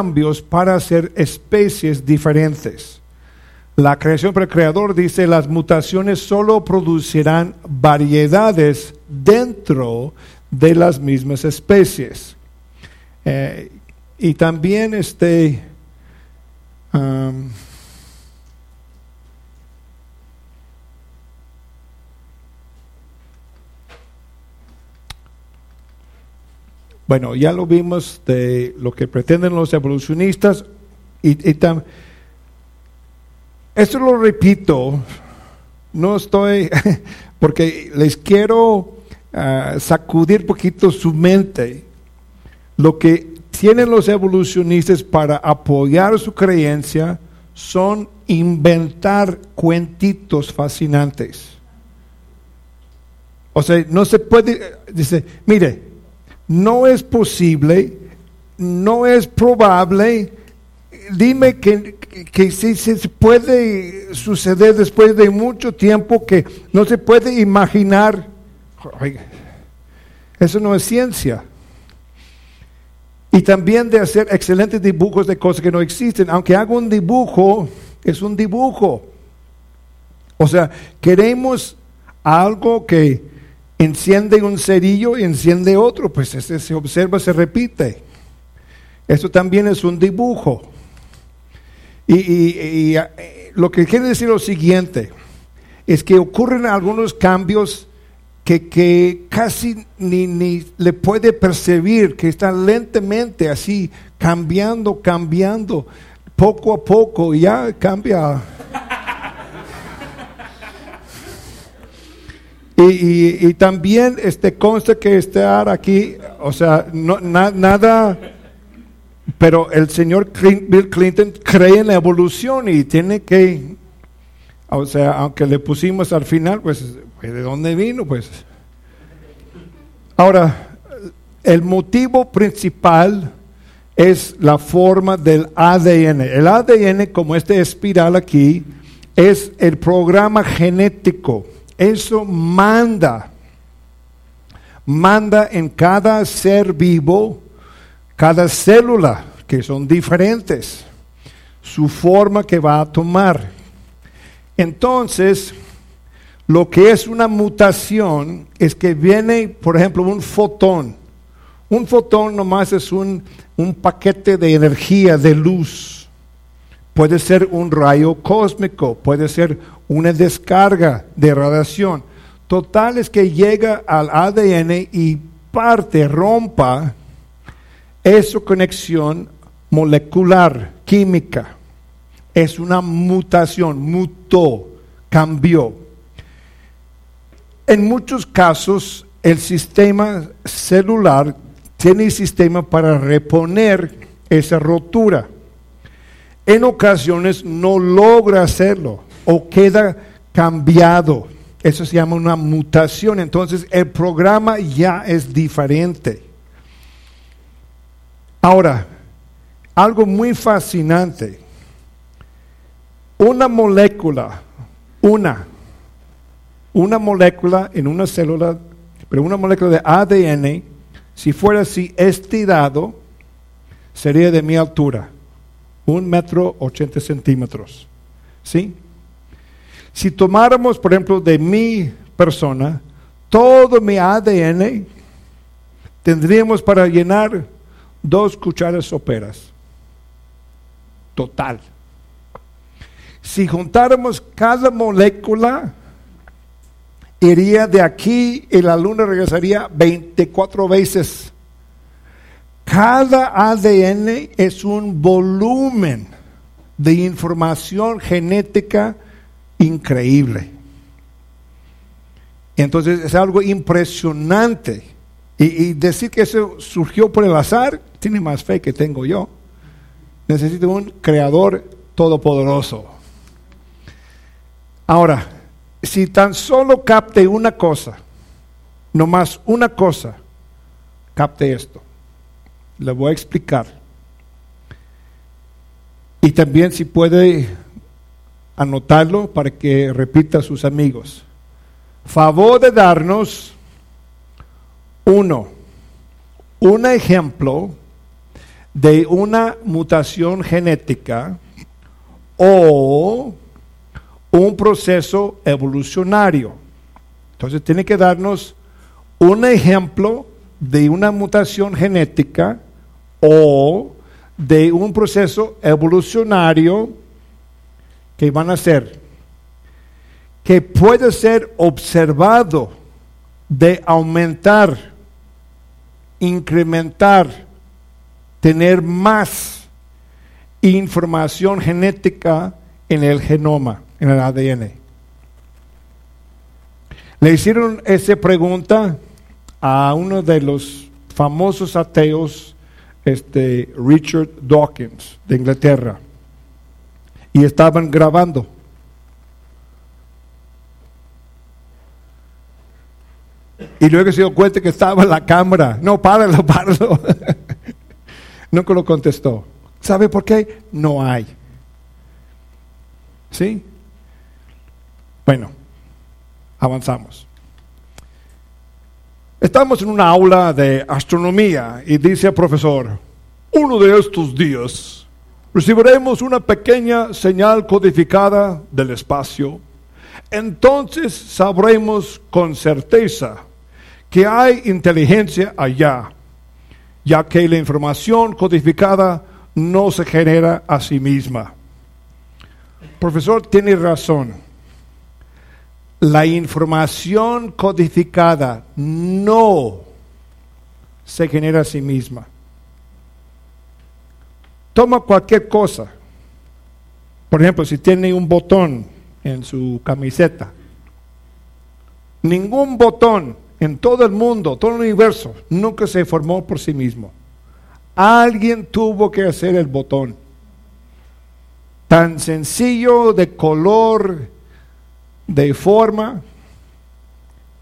cambios para hacer especies diferentes. La creación por el creador dice las mutaciones solo producirán variedades dentro de las mismas especies. Eh, y también este, bueno, ya lo vimos de lo que pretenden los evolucionistas y, esto lo repito, no estoy, porque les quiero ah, sacudir poquito su mente. Lo que tienen los evolucionistas para apoyar su creencia son inventar cuentitos fascinantes. O sea, no se puede, dice, mire, no es posible, no es probable, dime que, que, si se puede suceder después de mucho tiempo que no se puede imaginar. Eso no es ciencia. Y también de hacer excelentes dibujos de cosas que no existen. Aunque haga un dibujo, es un dibujo. O sea, queremos algo que enciende un cerillo y enciende otro, pues ese se observa, se repite. Eso también es un dibujo. Y, eh, lo que quiere decir lo siguiente, es que ocurren algunos cambios que, casi ni, ni, le puede percibir, que están lentamente así cambiando, cambiando, poco a poco, ya cambia. Y, también este, consta que estar aquí, o sea, no, nada pero el señor Bill Clinton cree en la evolución y tiene que, o sea, aunque le pusimos al final, pues, ¿de dónde vino? Pues. Ahora, el motivo principal es la forma del ADN. El ADN, como este espiral aquí, es el programa genético. Eso manda, manda en cada ser vivo cada célula, que son diferentes, su forma que va a tomar. Entonces, lo que es una mutación es que viene, por ejemplo, un fotón. Un fotón nomás es un, un paquete de energía, de luz. Puede ser un rayo cósmico, puede ser una descarga de radiación. Total es que llega al ADN y parte, rompa es su conexión molecular, química. Es una mutación, mutó, cambió. En muchos casos, el sistema celular tiene el sistema para reponer esa rotura. En ocasiones no logra hacerlo o queda cambiado. Eso se llama una mutación. Entonces el programa ya es diferente. Ahora, algo muy fascinante. Una molécula, una, una molécula en una célula, pero una molécula de ADN, si fuera así estirado, sería de mi altura, un metro ochenta centímetros. ¿Sí? Si tomáramos, por ejemplo, de mi persona, todo mi ADN, tendríamos para llenar dos cucharas soperas. Total. Si juntáramos cada molécula, iría de aquí y la luna regresaría 24 veces. Cada ADN es un volumen de información genética increíble. Entonces es algo impresionante. Y, decir que eso surgió por el azar, tiene más fe que tengo yo. Necesito un creador todopoderoso. Ahora, si tan solo capte una cosa, no más una cosa, capte esto. Le voy a explicar. Y también si puede anotarlo para que repita a sus amigos. Favor de darnos uno, un ejemplo de una mutación genética o un proceso evolucionario. Entonces tiene que darnos un ejemplo de una mutación genética o de un proceso evolucionario que van a ser, que puede ser observado de aumentar, incrementar, tener más información genética en el genoma, en el ADN. Le hicieron esa pregunta a uno de los famosos ateos, este, Richard Dawkins, de Inglaterra, y estaban grabando. Y luego se dio cuenta que estaba la cámara. No, páralo, páralo. Nunca lo contestó. ¿Sabe por qué? No hay. ¿Sí? Bueno, avanzamos. Estamos en una aula de astronomía y dice el profesor, uno de estos días recibiremos una pequeña señal codificada del espacio. Entonces sabremos con certeza que hay inteligencia allá, ya que la información codificada no se genera a sí misma. Profesor tiene razón. La información codificada no se genera a sí misma. Toma cualquier cosa. Por ejemplo, si tiene un botón en su camiseta, ningún botón en todo el mundo, todo el universo, nunca se formó por sí mismo. Alguien tuvo que hacer el botón. Tan sencillo de color, de forma,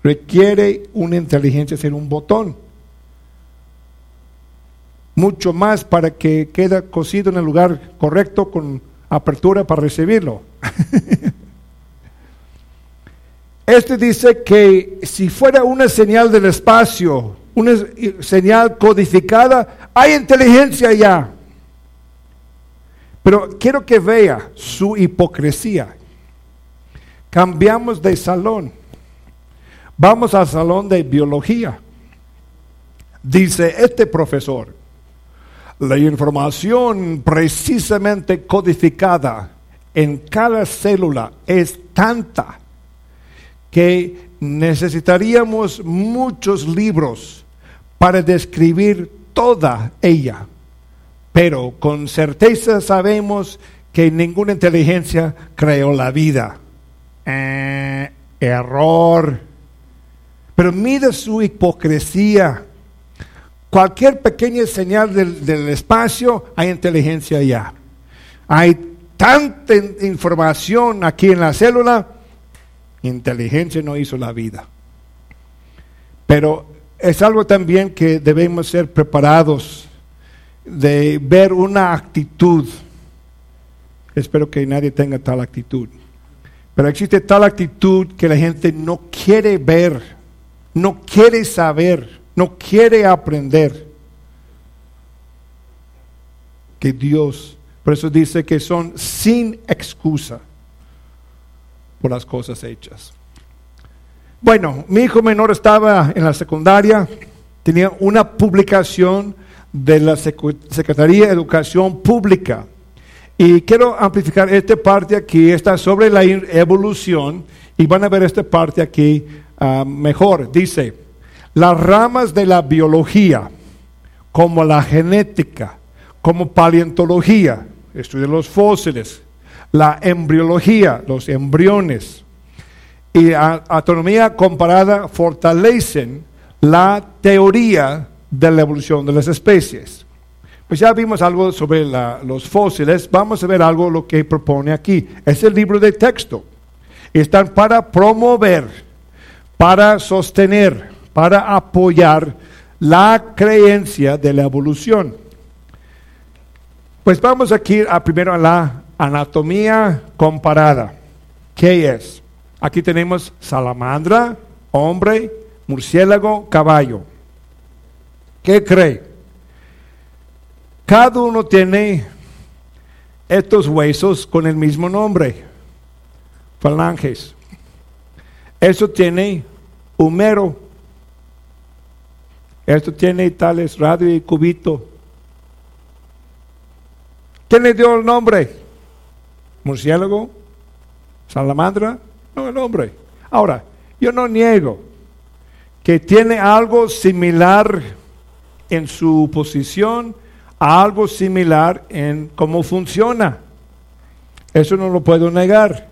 requiere una inteligencia hacer un botón. Mucho más para que quede cosido en el lugar correcto con apertura para recibirlo. Este dice que si fuera una señal del espacio, una señal codificada, hay inteligencia ya. Pero quiero que vea su hipocresía. Cambiamos de salón. Vamos al salón de biología. Dice este profesor, la información precisamente codificada en cada célula es tanta que necesitaríamos muchos libros para describir toda ella, pero con certeza sabemos que ninguna inteligencia creó la vida. Eh, error. Pero mide su hipocresía. Cualquier pequeña señal del, del espacio, hay inteligencia ya. Hay tanta información aquí en la célula Inteligencia no hizo la vida. Pero es algo también que debemos ser preparados de ver una actitud. Espero que nadie tenga tal actitud. Pero existe tal actitud que la gente no quiere ver, no quiere saber, no quiere aprender. Que Dios, por eso dice que son sin excusa por las cosas hechas. Bueno, mi hijo menor estaba en la secundaria, tenía una publicación de la Secretaría de Educación Pública. Y quiero amplificar esta parte aquí, está sobre la evolución, y van a ver esta parte aquí ah, mejor. Dice, las ramas de la biología, como la genética, como paleontología, estudio los fósiles, la embriología, los embriones, y autonomía comparada fortalecen la teoría de la evolución de las especies. Pues ya vimos algo sobre los fósiles, vamos a ver algo lo que propone aquí. Es el libro de texto. Están para promover, para sostener, para apoyar la creencia de la evolución. Pues vamos aquí a primero a la Anatomía comparada. ¿Qué es? Aquí tenemos salamandra, hombre, murciélago, caballo. ¿Qué cree? Cada uno tiene estos huesos con el mismo nombre, falanges. Eso tiene humero. Esto tiene tales radio y cubito. ¿Quién le dio el nombre? ¿Murciélago? ¿Salamandra? No, el hombre. Ahora, yo no niego que tiene algo similar en su posición, algo similar en cómo funciona. Eso no lo puedo negar.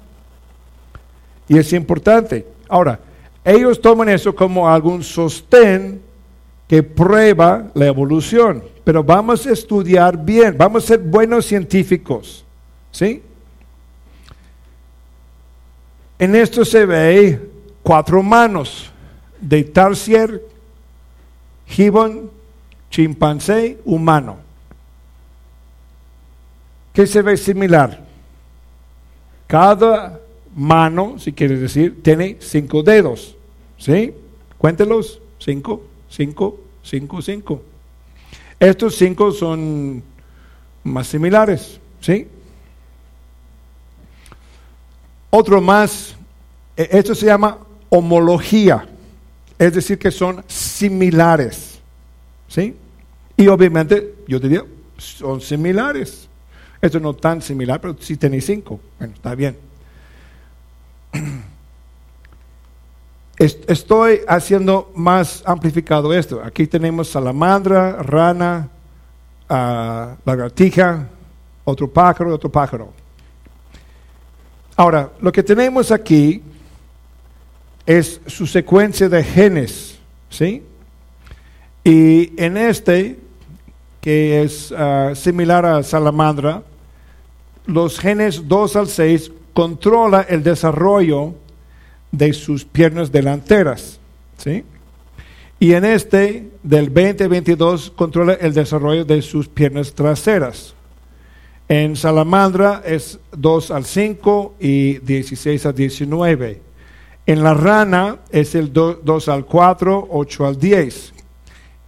Y es importante. Ahora, ellos toman eso como algún sostén que prueba la evolución. Pero vamos a estudiar bien, vamos a ser buenos científicos. ¿Sí? En esto se ve cuatro manos de Tarsier, Gibbon, chimpancé, humano. ¿Qué se ve similar? Cada mano, si quieres decir, tiene cinco dedos. ¿Sí? Cuéntelos. Cinco, cinco, cinco, cinco. Estos cinco son más similares. ¿Sí? Otro más, e, esto se llama homología, es decir, que son similares. ¿Sí? Y obviamente, yo diría, son similares. Esto no tan similar, pero si tenéis cinco. Bueno, está bien. Estoy haciendo más amplificado esto. Aquí tenemos salamandra, rana, uh, lagartija, otro pájaro, otro pájaro. Ahora, lo que tenemos aquí es su secuencia de genes, ¿sí? Y en este, que es ah, similar a salamandra, los genes 2 al 6 controla el desarrollo de sus piernas delanteras, ¿sí? Y en este, del 20 al 22, controla el desarrollo de sus piernas traseras. En Salamandra es 2 al 5 y 16 al 19. En la rana es el 2 al 4, 8 al 10.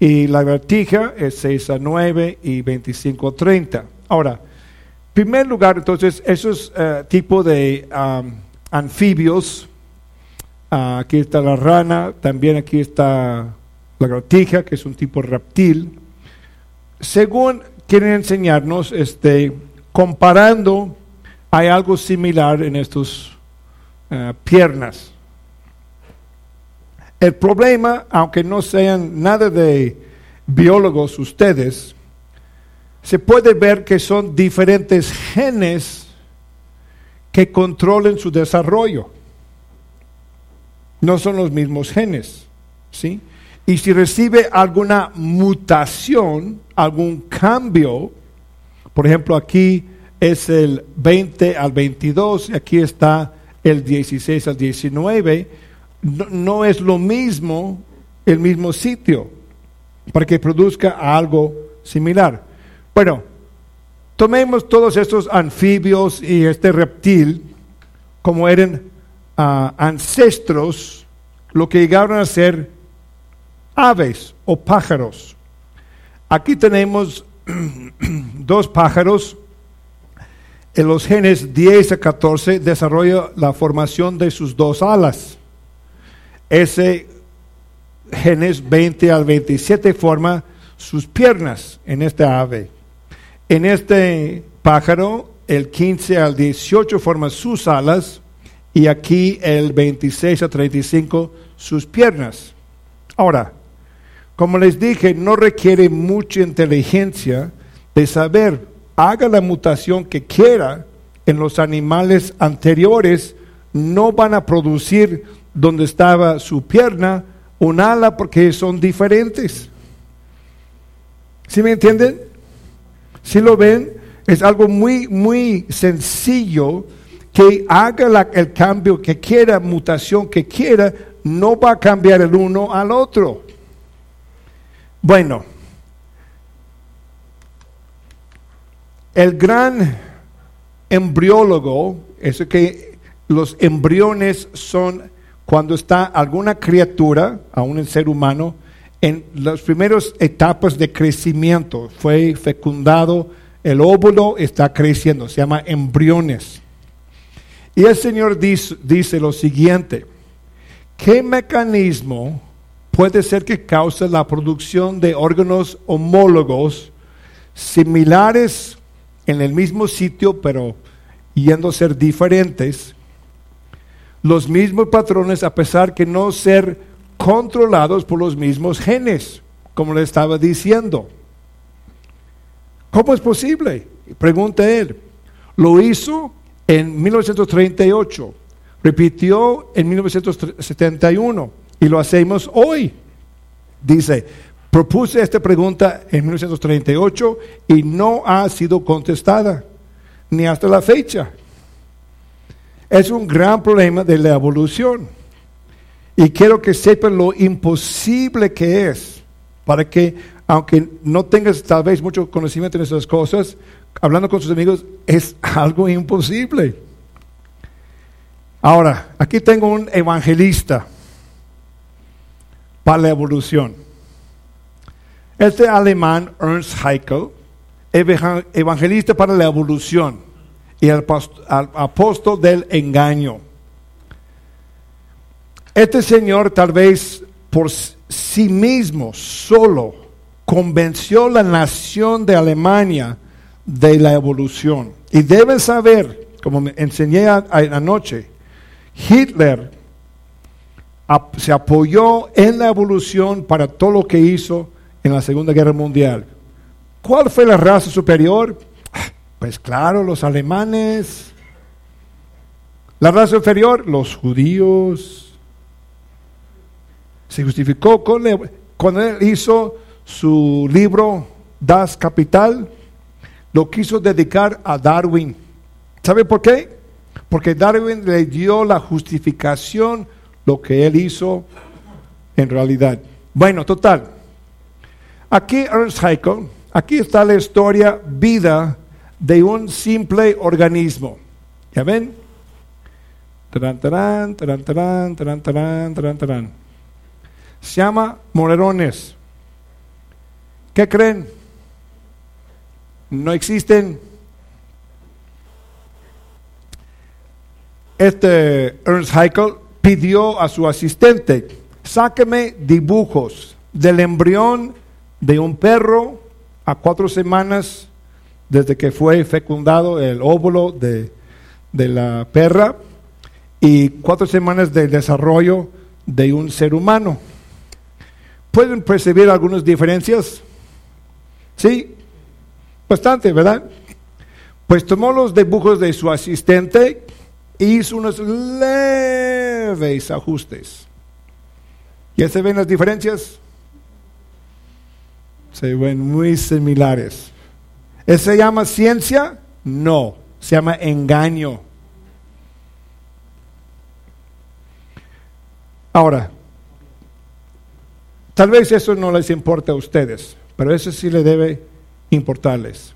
Y la vertija es 6 al 9 y 25 al 30. Ahora, primer lugar, entonces, esos uh, tipos de anfibios, uh, aquí está la rana, también aquí está la vertija, que es un tipo reptil. Según quieren enseñarnos, este, comparando, hay algo similar en estas uh, piernas. El problema, aunque no sean nada de biólogos ustedes, se puede ver que son diferentes genes que controlen su desarrollo. No son los mismos genes, ¿sí? Y si recibe alguna mutación, algún cambio, por ejemplo, aquí es el 20 al 22, aquí está el 16 al 19, no, es lo mismo el mismo sitio para que produzca algo similar. Bueno, tomemos todos estos anfibios y este reptil como eran ah, ancestros, lo que llegaron a ser aves o pájaros. Aquí tenemos dos pájaros. En los genes 10 a 14 desarrolla la formación de sus dos alas. Ese genes 20 al 27 forma sus piernas en esta ave. En este pájaro, el 15 al 18 forma sus alas y aquí el 26 a 35 sus piernas. Ahora, como les dije, no requiere mucha inteligencia de saber, haga la mutación que quiera, en los animales anteriores no van a producir donde estaba su pierna, un ala, porque son diferentes. ¿Sí me entienden? Si lo ven, es algo muy, muy sencillo que haga el cambio que quiera, mutación que quiera, no va a cambiar el uno al otro. Bueno, el gran embriólogo, eso que los embriones son cuando está alguna criatura, aún el ser humano, en las primeras etapas de crecimiento. Fue fecundado, el óvulo está creciendo, se llama embriones. Y el Señor dice, dice lo siguiente, ¿qué mecanismo puede ser que cause la producción de órganos homólogos similares en el mismo sitio, pero yendo a ser diferentes? Los mismos patrones a pesar que no ser controlados por los mismos genes, como le estaba diciendo. ¿Cómo es posible? Pregunta él. Lo hizo en 1938, repitió en 1971 y lo hacemos hoy. Dice, propuse esta pregunta en 1938 y no ha sido contestada, ni hasta la fecha. Es un gran problema de la evolución. Y quiero que sepan lo imposible que es para que, aunque no tengas tal vez mucho conocimiento en esas cosas, hablando con sus amigos, es algo imposible. Ahora, aquí tengo un evangelista para la evolución. Este alemán, Ernst Haeckel, evangelista para la evolución y el apóstol del engaño. Este señor tal vez por sí mismo, solo, convenció la nación de Alemania de la evolución. Y deben saber, como me enseñé anoche, Hitler se apoyó en la evolución para todo lo que hizo en la Segunda Guerra Mundial. ¿Cuál fue la raza superior? Pues claro, los alemanes. La raza inferior, los judíos se justificó con cuando él hizo su libro Das Capital, lo quiso dedicar a Darwin. ¿Sabe por qué? Porque Darwin le dio la justificación lo que él hizo en realidad. Bueno, total. Aquí Ernst Haeckel, aquí está la historia vida de un simple organismo. ¿Ya ven? Se llama morerones. ¿Qué creen? No existen. Este Ernst Haeckel pidió a su asistente, sáqueme dibujos del embrión de un perro a cuatro semanas desde que fue fecundado el óvulo de, de la perra y cuatro semanas del desarrollo de un ser humano. ¿Pueden percibir algunas diferencias? Sí, bastante, ¿verdad? Pues tomó los dibujos de su asistente e hizo unos leves ajustes. ¿Ya se ven las diferencias? Se ven muy similares. ¿Eso se llama ciencia? No, se llama engaño. Ahora, Tal vez eso no les importa a ustedes, pero eso sí le debe importarles.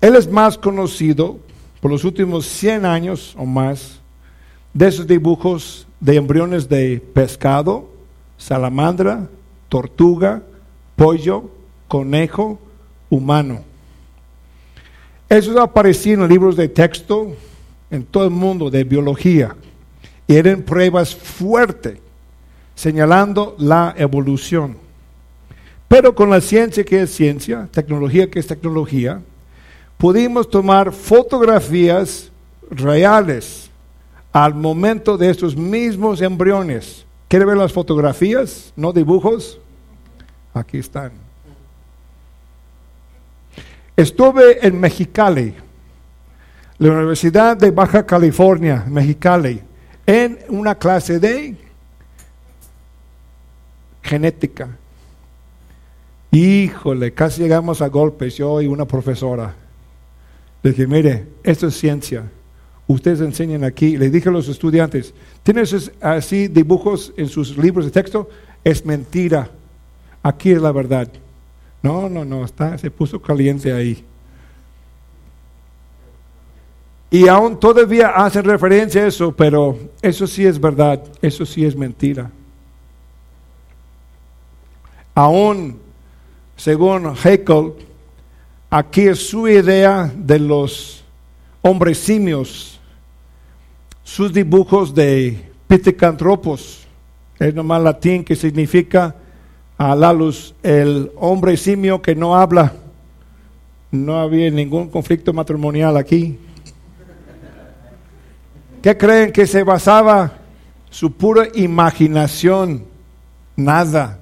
Él es más conocido por los últimos 100 años o más de esos dibujos de embriones de pescado, salamandra, tortuga, pollo, conejo, humano. Esos aparecían en libros de texto en todo el mundo de biología y eran pruebas fuertes señalando la evolución. Pero con la ciencia que es ciencia, tecnología que es tecnología, pudimos tomar fotografías reales al momento de estos mismos embriones. ¿Quiere ver las fotografías, no dibujos? Aquí están. Estuve en Mexicali, la Universidad de Baja California, Mexicali, en una clase de genética. Híjole, casi llegamos a golpes, yo y una profesora. Le dije, mire, esto es ciencia. Ustedes enseñan aquí. Le dije a los estudiantes, ¿tienen así dibujos en sus libros de texto? Es mentira. Aquí es la verdad. No, no, no, está, se puso caliente ahí. Y aún todavía hacen referencia a eso, pero eso sí es verdad, eso sí es mentira. Aún, según Haeckel, aquí es su idea de los hombres simios, sus dibujos de Pithecanthropos, es nomás latín que significa a la luz el hombre simio que no habla. No había ningún conflicto matrimonial aquí. ¿Qué creen que se basaba? Su pura imaginación, nada.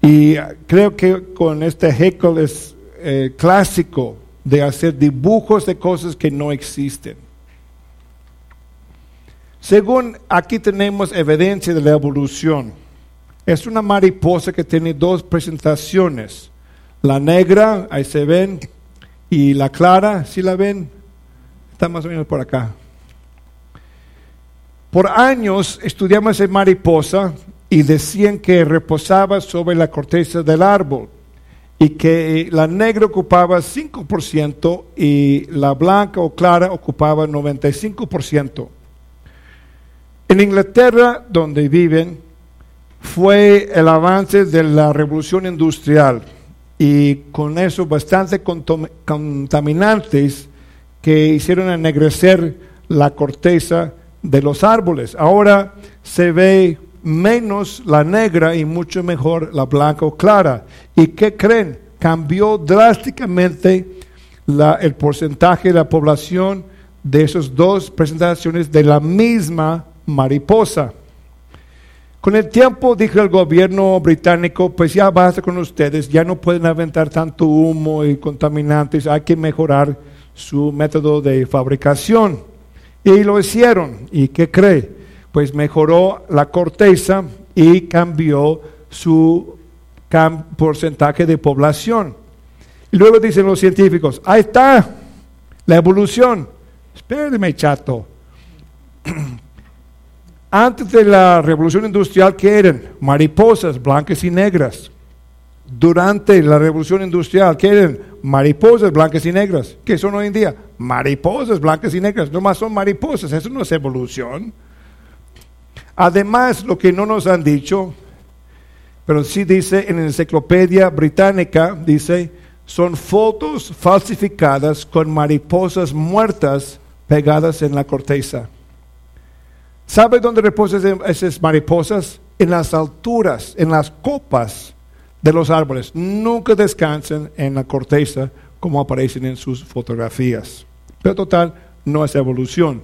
Y creo que con este Haeckel es eh, clásico de hacer dibujos de cosas que no existen. Según aquí tenemos evidencia de la evolución. Es una mariposa que tiene dos presentaciones. La negra, ahí se ven, y la clara, si la ven, está más o menos por acá. Por años estudiamos esa mariposa y decían que reposaba sobre la corteza del árbol y que la negra ocupaba 5% y la blanca o clara ocupaba 95%. En Inglaterra, donde viven, fue el avance de la revolución industrial y con eso bastante contaminantes que hicieron ennegrecer la corteza de los árboles. Ahora se ve menos la negra y mucho mejor la blanca o clara. ¿Y qué creen? Cambió drásticamente el porcentaje de la población de esas dos presentaciones de la misma mariposa. Con el tiempo dijo el gobierno británico, pues ya basta con ustedes, ya no pueden aventar tanto humo y contaminantes, hay que mejorar su método de fabricación. Y lo hicieron. ¿Y qué cree? Pues mejoró la corteza y cambió su porcentaje de población. Y luego dicen los científicos, ahí está la evolución. Espérame, chato. Antes de la revolución industrial, ¿qué eran? Mariposas blancas y negras. Durante la revolución industrial, ¿qué eran? Mariposas blancas y negras. ¿Qué son hoy en día? Mariposas blancas y negras. No más son mariposas, eso no es evolución. Además, lo que no nos han dicho, pero sí dice en la enciclopedia británica, dice, son fotos falsificadas con mariposas muertas pegadas en la corteza. ¿Sabe dónde reposan esas mariposas? En las alturas, en las copas de los árboles. Nunca descansan en la corteza como aparecen en sus fotografías. Pero total, no es evolución.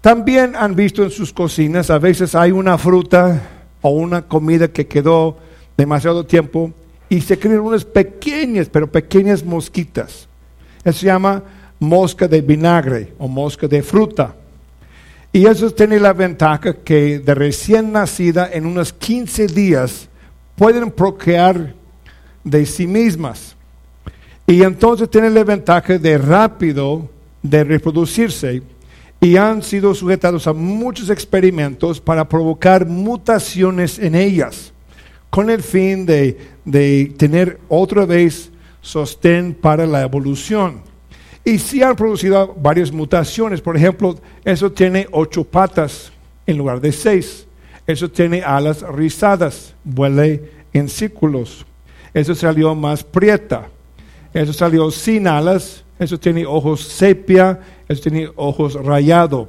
También han visto en sus cocinas, a veces hay una fruta o una comida que quedó demasiado tiempo y se crean unas pequeñas, pero pequeñas mosquitas. Eso se llama mosca de vinagre o mosca de fruta. Y eso tiene la ventaja que de recién nacida en unos 15 días pueden procrear de sí mismas. Y entonces tienen la ventaja de rápido de reproducirse y han sido sujetados a muchos experimentos para provocar mutaciones en ellas, con el fin de, de tener otra vez sostén para la evolución. Y sí han producido varias mutaciones. Por ejemplo, eso tiene ocho patas en lugar de seis. Eso tiene alas rizadas, vuele en círculos. Eso salió más prieta. Eso salió sin alas. Eso tiene ojos sepia. Eso tiene ojos rayado.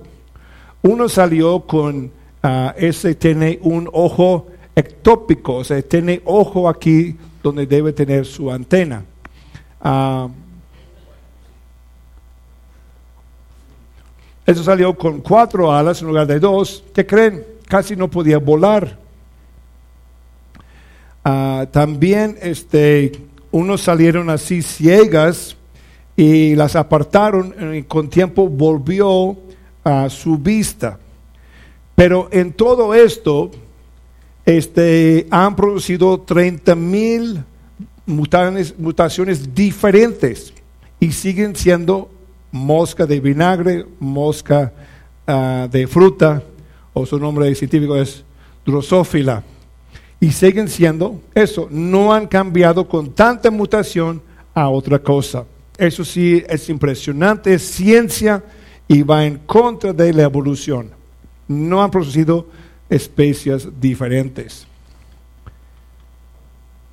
Uno salió con, uh, ese tiene un ojo ectópico, o sea, tiene ojo aquí donde debe tener su antena. Uh, Eso salió con cuatro alas en lugar de dos. ¿Qué creen? Casi no podía volar. Ah, también este, unos salieron así ciegas y las apartaron y con tiempo volvió a su vista. Pero en todo esto este, han producido 30 mil mutaciones diferentes y siguen siendo mosca de vinagre, mosca ah, de fruta, o su nombre científico es Drosophila. Y siguen siendo eso, no han cambiado con tanta mutación a otra cosa. Eso sí es impresionante, es ciencia y va en contra de la evolución. No han producido especies diferentes.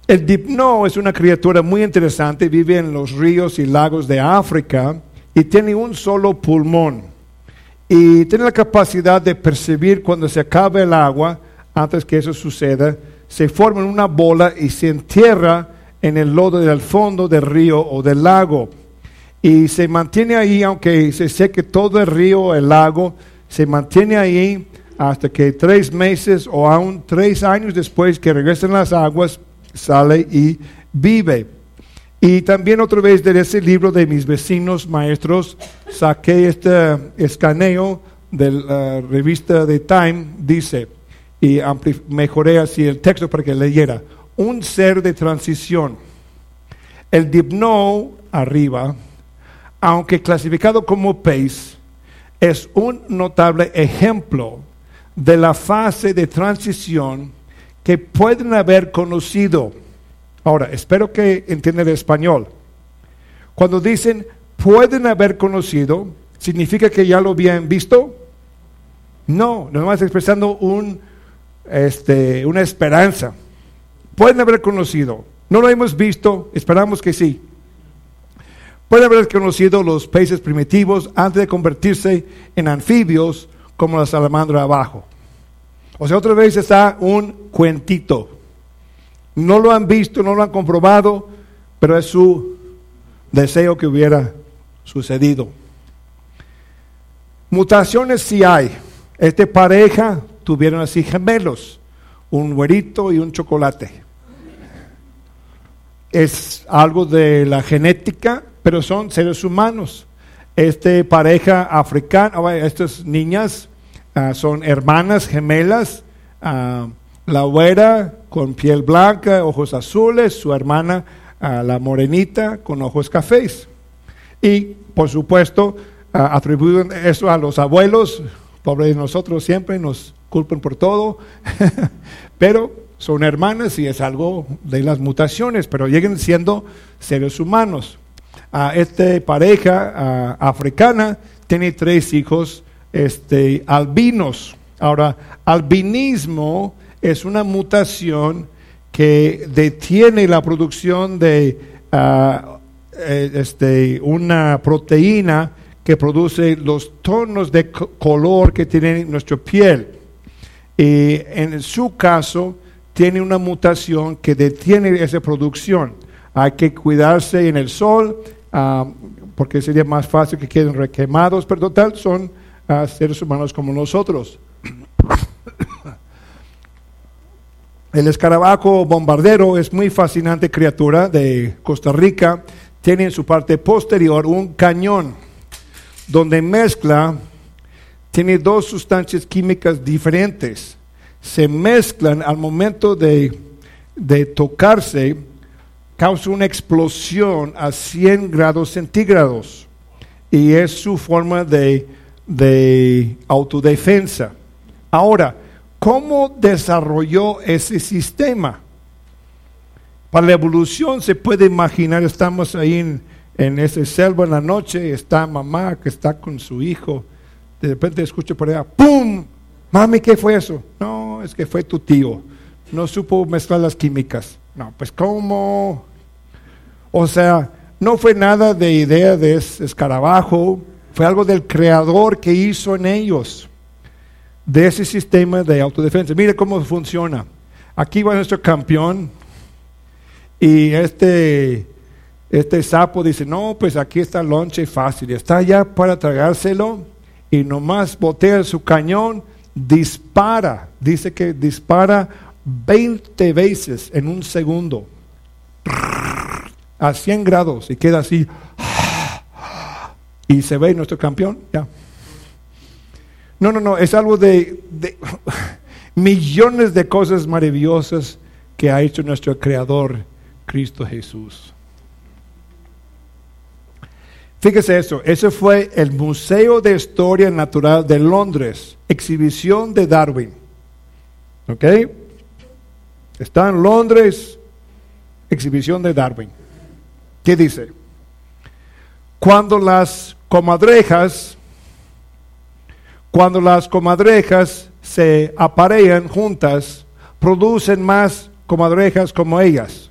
El dipno es una criatura muy interesante, vive en los ríos y lagos de África y tiene un solo pulmón. Y tiene la capacidad de percibir cuando se acaba el agua, antes que eso suceda, se forma una bola y se entierra en el lodo del fondo del río o del lago. Y se mantiene ahí, aunque se seque todo el río el lago, se mantiene ahí hasta que tres meses o aún tres años después que regresen las aguas, sale y vive. Y también otra vez de ese libro de mis vecinos maestros saqué este escaneo de la revista de Time, dice, y mejoré así el texto para que leyera, un ser de transición. El dipno arriba, aunque clasificado como pez, es un notable ejemplo de la fase de transición que pueden haber conocido. Ahora, espero que entiendan el español. Cuando dicen pueden haber conocido, ¿significa que ya lo habían visto? No, nomás expresando un, este, una esperanza. Pueden haber conocido. No lo hemos visto, esperamos que sí. Pueden haber conocido los peces primitivos antes de convertirse en anfibios como la salamandra abajo. O sea, otra vez está un cuentito. No lo han visto, no lo han comprobado, pero es su deseo que hubiera sucedido. Mutaciones sí hay. Esta pareja tuvieron así gemelos, un güerito y un chocolate. Es algo de la genética, pero son seres humanos. Esta pareja africana, estas niñas Ah, son hermanas gemelas, ah, la güera con piel blanca, ojos azules, su hermana ah, la morenita con ojos cafés. Y por supuesto atribuyen eso a los abuelos, pobres nosotros siempre nos culpan por todo, pero son hermanas y es algo de las mutaciones, pero lleguen siendo seres humanos. esta pareja africana tiene tres hijos este, albinos. Ahora, albinismo es una mutación que detiene la producción de ah, eh, este, una proteína que produce los tonos de color que tiene nuestra piel. Y en su caso, tiene una mutación que detiene esa producción. Hay que cuidarse en el sol, ah, porque sería más fácil que queden requemados, pero total, son a seres humanos como nosotros. El escarabajo bombardero es muy fascinante criatura de Costa Rica. Tiene en su parte posterior un cañón donde mezcla, tiene dos sustancias químicas diferentes. Se mezclan al momento de, de tocarse, causa una explosión a 100 grados centígrados. Y es su forma de de autodefensa. Ahora, ¿cómo desarrolló ese sistema? Para la evolución se puede imaginar, estamos ahí en, ese selva en la noche, está mamá que está con su hijo, de repente escucha por allá, ¡pum! Mami, ¿qué fue eso? No, es que fue tu tío, no supo mezclar las químicas. No, pues ¿cómo? O sea, no fue nada de idea de escarabajo, fue algo del creador que hizo en ellos, de ese sistema de autodefensa. Mire cómo funciona. Aquí va nuestro campeón y este, este sapo dice, no, pues aquí está el lonche fácil, está ya para tragárselo y nomás botea su cañón, dispara, dice que dispara 20 veces en un segundo a 100 grados y queda así y se ve nuestro campeón, ya. No, no, no, es algo de, millones de cosas maravillosas que ha hecho nuestro Creador, Cristo Jesús. Fíjese eso, ese fue el Museo de Historia Natural de Londres, exhibición de Darwin. ¿Ok? Está en Londres, exhibición de Darwin. ¿Qué dice? Cuando las comadrejas, cuando las comadrejas se aparean juntas, producen más comadrejas como ellas.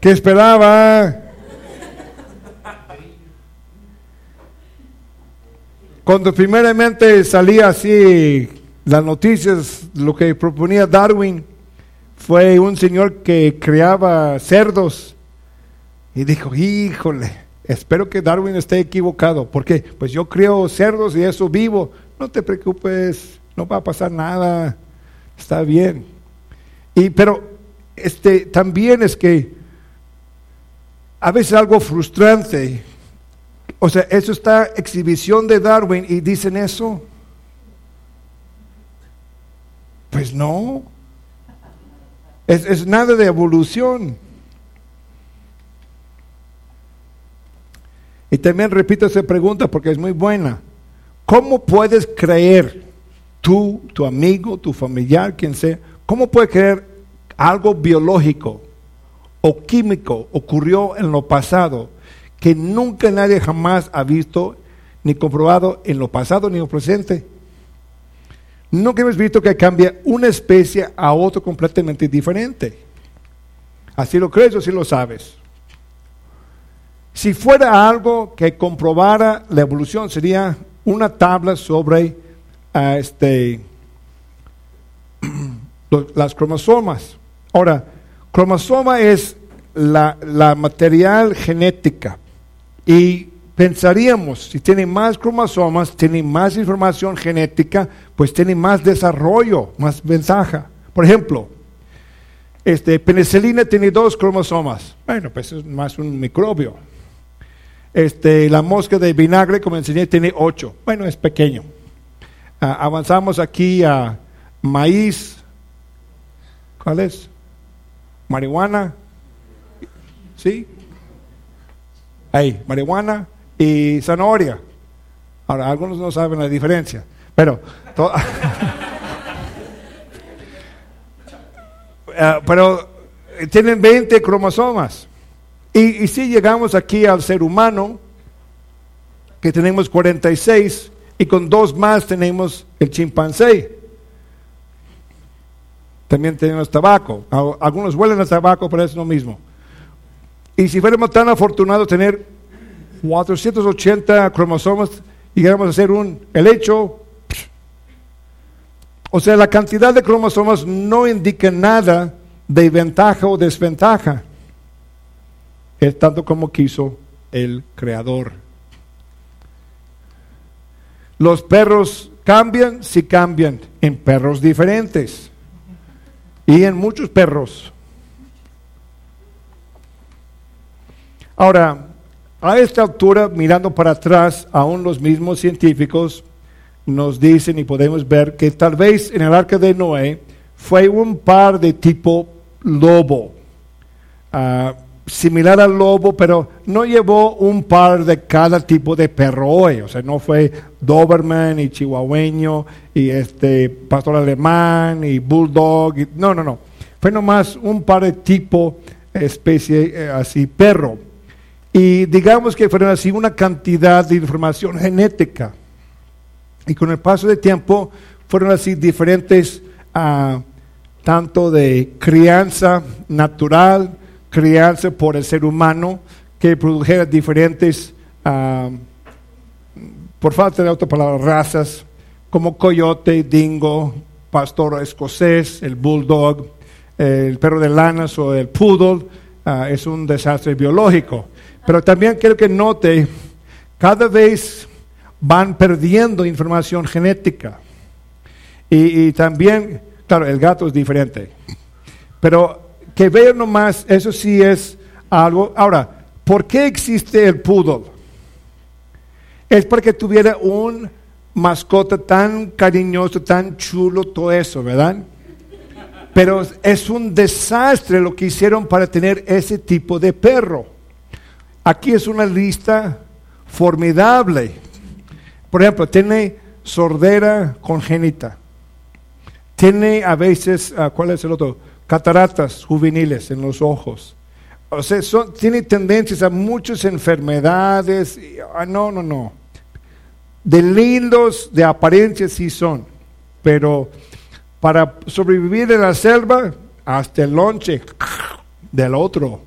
¿Qué esperaba? Cuando primeramente salía así las noticias, lo que proponía Darwin fue un señor que criaba cerdos y dijo, híjole, espero que Darwin esté equivocado, porque pues yo crío cerdos y eso vivo, no te preocupes, no va a pasar nada, está bien. Y pero este también es que a veces algo frustrante. O sea, eso está exhibición de Darwin y dicen eso. Pues no. Es, es nada de evolución. Y también repito esa pregunta porque es muy buena. ¿Cómo puedes creer tú, tu amigo, tu familiar, quien sea, cómo puedes creer algo biológico o químico ocurrió en lo pasado que nunca nadie jamás ha visto ni comprobado en lo pasado ni en lo presente. Nunca hemos visto que cambia una especie a otra completamente diferente. Así lo crees o si lo sabes. Si fuera algo que comprobara la evolución, sería una tabla sobre uh, este, las cromosomas. Ahora, cromosoma es la, la material genética y pensaríamos, si tiene más cromosomas, tiene más información genética, pues tiene más desarrollo, más ventaja. Por ejemplo, este, penicilina tiene dos cromosomas. Bueno, pues es más un microbio. Este, la mosca de vinagre, como enseñé, tiene ocho. Bueno, es pequeño. Ah, avanzamos aquí a maíz. ¿Cuál es? marihuana, ¿sí? Ahí, marihuana y zanahoria. Ahora, algunos no saben la diferencia, pero... uh, pero tienen 20 cromosomas. Y, si llegamos aquí al ser humano, que tenemos 46, y con dos más tenemos el chimpancé. También tenemos tabaco. Algunos huelen a tabaco, pero es lo mismo. Y si fuéramos tan afortunados tener 480 cromosomas queremos a hacer un helecho, o sea, la cantidad de cromosomas no indica nada de ventaja o desventaja. Es tanto como quiso el creador. Los perros cambian si cambian en perros diferentes y en muchos perros. Ahora, a esta altura, mirando para atrás, aún los mismos científicos nos dicen y podemos ver que tal vez en el arca de Noé fue un par de tipo lobo, ah, similar al lobo, pero no llevó un par de cada tipo de perro hoy, o sea, no fue Doberman y chihuahueño y este pastor alemán y bulldog, no, no, no, fue nomás un par de tipo especie eh, así perro. Y digamos que fueron así una cantidad de información genética. Y con el paso del tiempo fueron así diferentes, uh, tanto de crianza natural, crianza por el ser humano, que produjera diferentes, uh, por falta de otra palabra, razas, como coyote, dingo, pastor escocés, el bulldog, el perro de lanas o el poodle, uh, es un desastre biológico. Pero también quiero que note, cada vez van perdiendo información genética. Y, también, claro, el gato es diferente. Pero que vean nomás, eso sí es algo. Ahora, ¿por qué existe el poodle? Es porque tuviera un mascota tan cariñoso, tan chulo, todo eso, ¿verdad? Pero es un desastre lo que hicieron para tener ese tipo de perro. Aquí es una lista formidable. Por ejemplo, tiene sordera congénita. Tiene a veces, ah, ¿cuál es el otro? Cataratas juveniles en los ojos. O sea, tiene tendencias a muchas enfermedades. Ah, no, no, no. de lindos de apariencia sí son, pero para sobrevivir en la selva, hasta el lonche del otro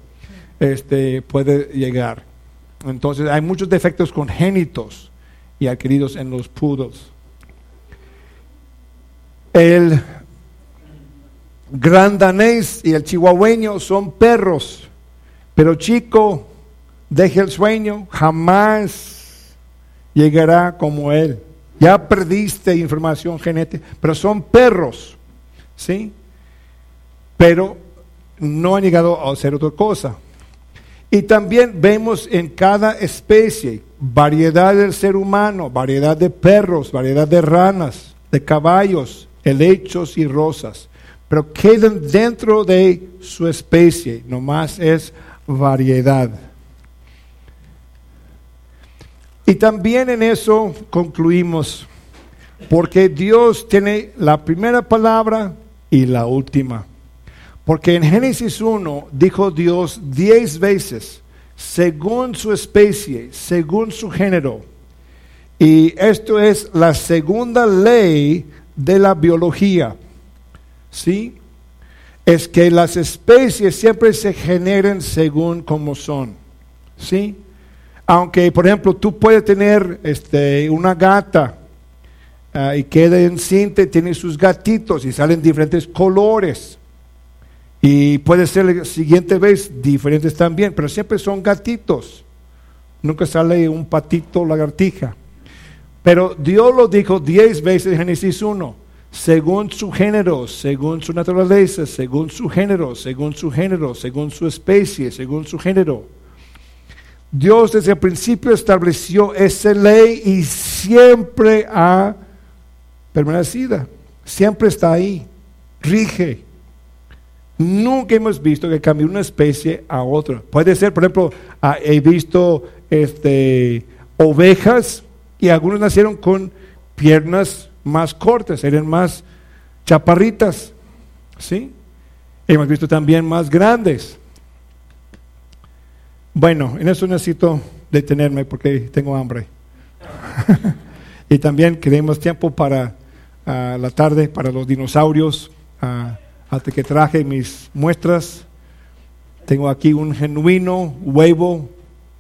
este, puede llegar. Entonces hay muchos defectos congénitos y adquiridos en los pudos. El gran danés y el chihuahueño son perros, pero chico, deje el sueño, jamás llegará como él. Ya perdiste información genética, pero son perros, ¿sí? Pero no han llegado a ser otra cosa. Y también vemos en cada especie variedad del ser humano, variedad de perros, variedad de ranas, de caballos, helechos y rosas. Pero quedan dentro de su especie, nomás es variedad. Y también en eso concluimos, porque Dios tiene la primera palabra y la última. Porque en Génesis 1 dijo Dios diez veces, según su especie, según su género. Y esto es la segunda ley de la biología. ¿Sí? Es que las especies siempre se generen según como son. ¿Sí? Aunque, por ejemplo, tú puedes tener este, una gata ah, y queda encinta y tiene sus gatitos y salen diferentes colores. Y puede ser la siguiente vez diferentes también, pero siempre son gatitos. Nunca sale un patito lagartija. Pero Dios lo dijo diez veces en Génesis 1, según su género, según su naturaleza, según su género, según su género, según su especie, según su género. Dios desde el principio estableció esa ley y siempre ha permanecido, siempre está ahí, rige. Nunca hemos visto que cambie una especie a otra. Puede ser, por ejemplo, ah, he visto este, ovejas y algunos nacieron con piernas más cortas, eran más chaparritas. ¿Sí? Hemos visto también más grandes. Bueno, en eso necesito detenerme porque tengo hambre. y también queremos tiempo para ah, la tarde, para los dinosaurios. Uh, hasta que traje mis muestras. Tengo aquí un genuino huevo